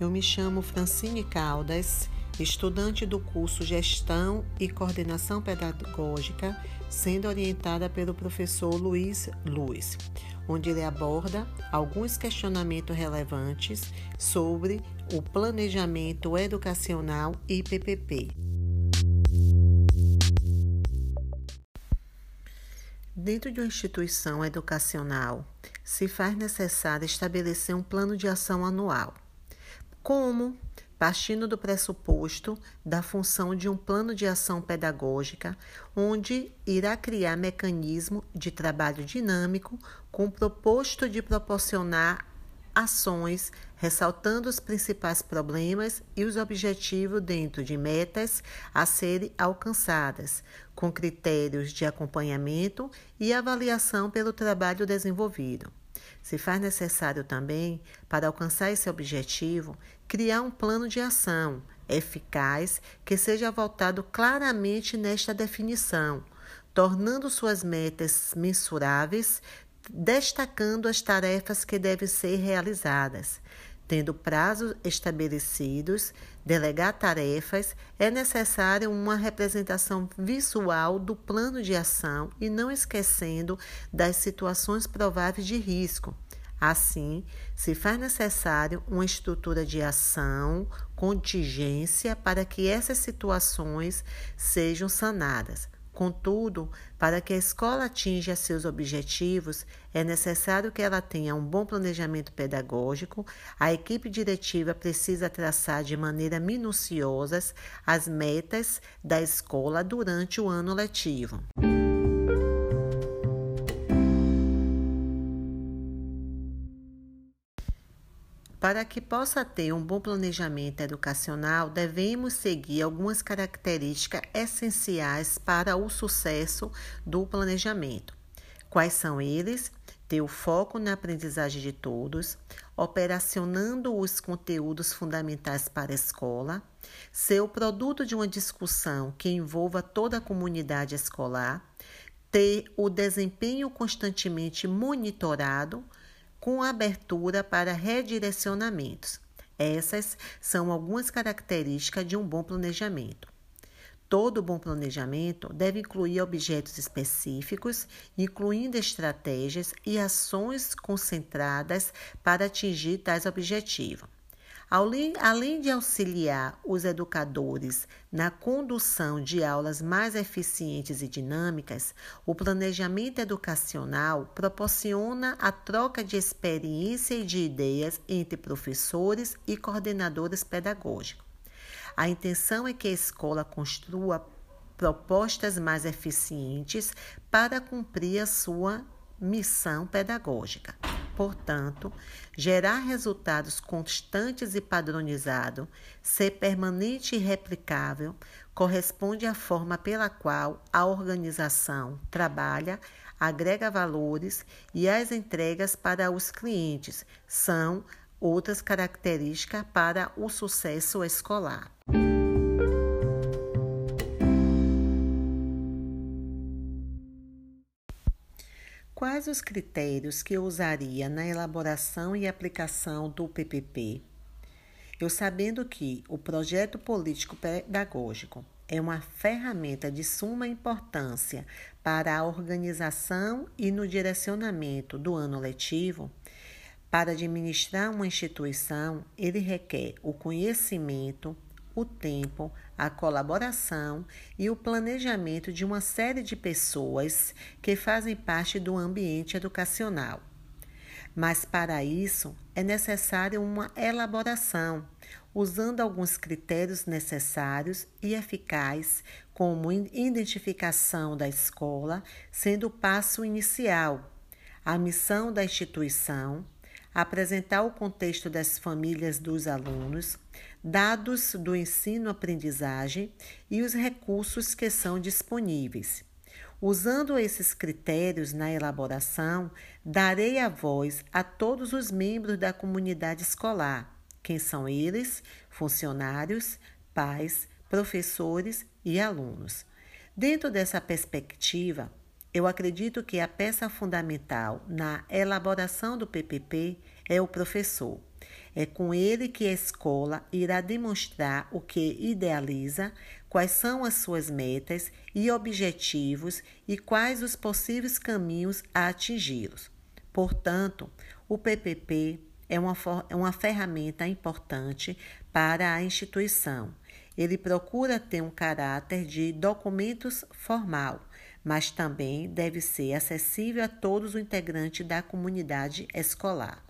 Eu me chamo Francine Caldas, estudante do curso Gestão e Coordenação Pedagógica, sendo orientada pelo professor Luiz Luiz, onde ele aborda alguns questionamentos relevantes sobre o planejamento educacional e PPP. Dentro de uma instituição educacional, se faz necessário estabelecer um plano de ação anual como, partindo do pressuposto da função de um plano de ação pedagógica, onde irá criar mecanismo de trabalho dinâmico com o proposto de proporcionar ações ressaltando os principais problemas e os objetivos dentro de metas a serem alcançadas, com critérios de acompanhamento e avaliação pelo trabalho desenvolvido. Se faz necessário também, para alcançar esse objetivo, criar um plano de ação eficaz que seja voltado claramente nesta definição, tornando suas metas mensuráveis, destacando as tarefas que devem ser realizadas, Tendo prazos estabelecidos, delegar tarefas, é necessária uma representação visual do plano de ação e não esquecendo das situações prováveis de risco. Assim, se faz necessário uma estrutura de ação, contingência para que essas situações sejam sanadas. Contudo, para que a escola atinja seus objetivos, é necessário que ela tenha um bom planejamento pedagógico. A equipe diretiva precisa traçar de maneira minuciosa as metas da escola durante o ano letivo. Para que possa ter um bom planejamento educacional, devemos seguir algumas características essenciais para o sucesso do planejamento. Quais são eles? Ter o foco na aprendizagem de todos, operacionando os conteúdos fundamentais para a escola, ser o produto de uma discussão que envolva toda a comunidade escolar, ter o desempenho constantemente monitorado com abertura para redirecionamentos. Essas são algumas características de um bom planejamento. Todo bom planejamento deve incluir objetos específicos, incluindo estratégias e ações concentradas para atingir tais objetivos. Além de auxiliar os educadores na condução de aulas mais eficientes e dinâmicas, o planejamento educacional proporciona a troca de experiência e de ideias entre professores e coordenadores pedagógicos. A intenção é que a escola construa propostas mais eficientes para cumprir a sua missão pedagógica. Portanto, gerar resultados constantes e padronizados, ser permanente e replicável, corresponde à forma pela qual a organização trabalha, agrega valores e as entregas para os clientes são outras características para o sucesso escolar. Quais os critérios que eu usaria na elaboração e aplicação do PPP? Eu sabendo que o projeto político pedagógico é uma ferramenta de suma importância para a organização e no direcionamento do ano letivo, para administrar uma instituição, ele requer o conhecimento, o tempo, a colaboração e o planejamento de uma série de pessoas que fazem parte do ambiente educacional. Mas para isso é necessária uma elaboração, usando alguns critérios necessários e eficazes, como identificação da escola, sendo o passo inicial, a missão da instituição, apresentar o contexto das famílias dos alunos, dados do ensino-aprendizagem e os recursos que são disponíveis. Usando esses critérios na elaboração, darei a voz a todos os membros da comunidade escolar. Quem são eles? Funcionários, pais, professores e alunos. Dentro dessa perspectiva, eu acredito que a peça fundamental na elaboração do PPP é o professor. É com ele que a escola irá demonstrar o que idealiza, quais são as suas metas e objetivos e quais os possíveis caminhos a atingi-los. Portanto, o PPP é uma, é uma ferramenta importante para a instituição. Ele procura ter um caráter de documentos formal, mas também deve ser acessível a todos os integrantes da comunidade escolar.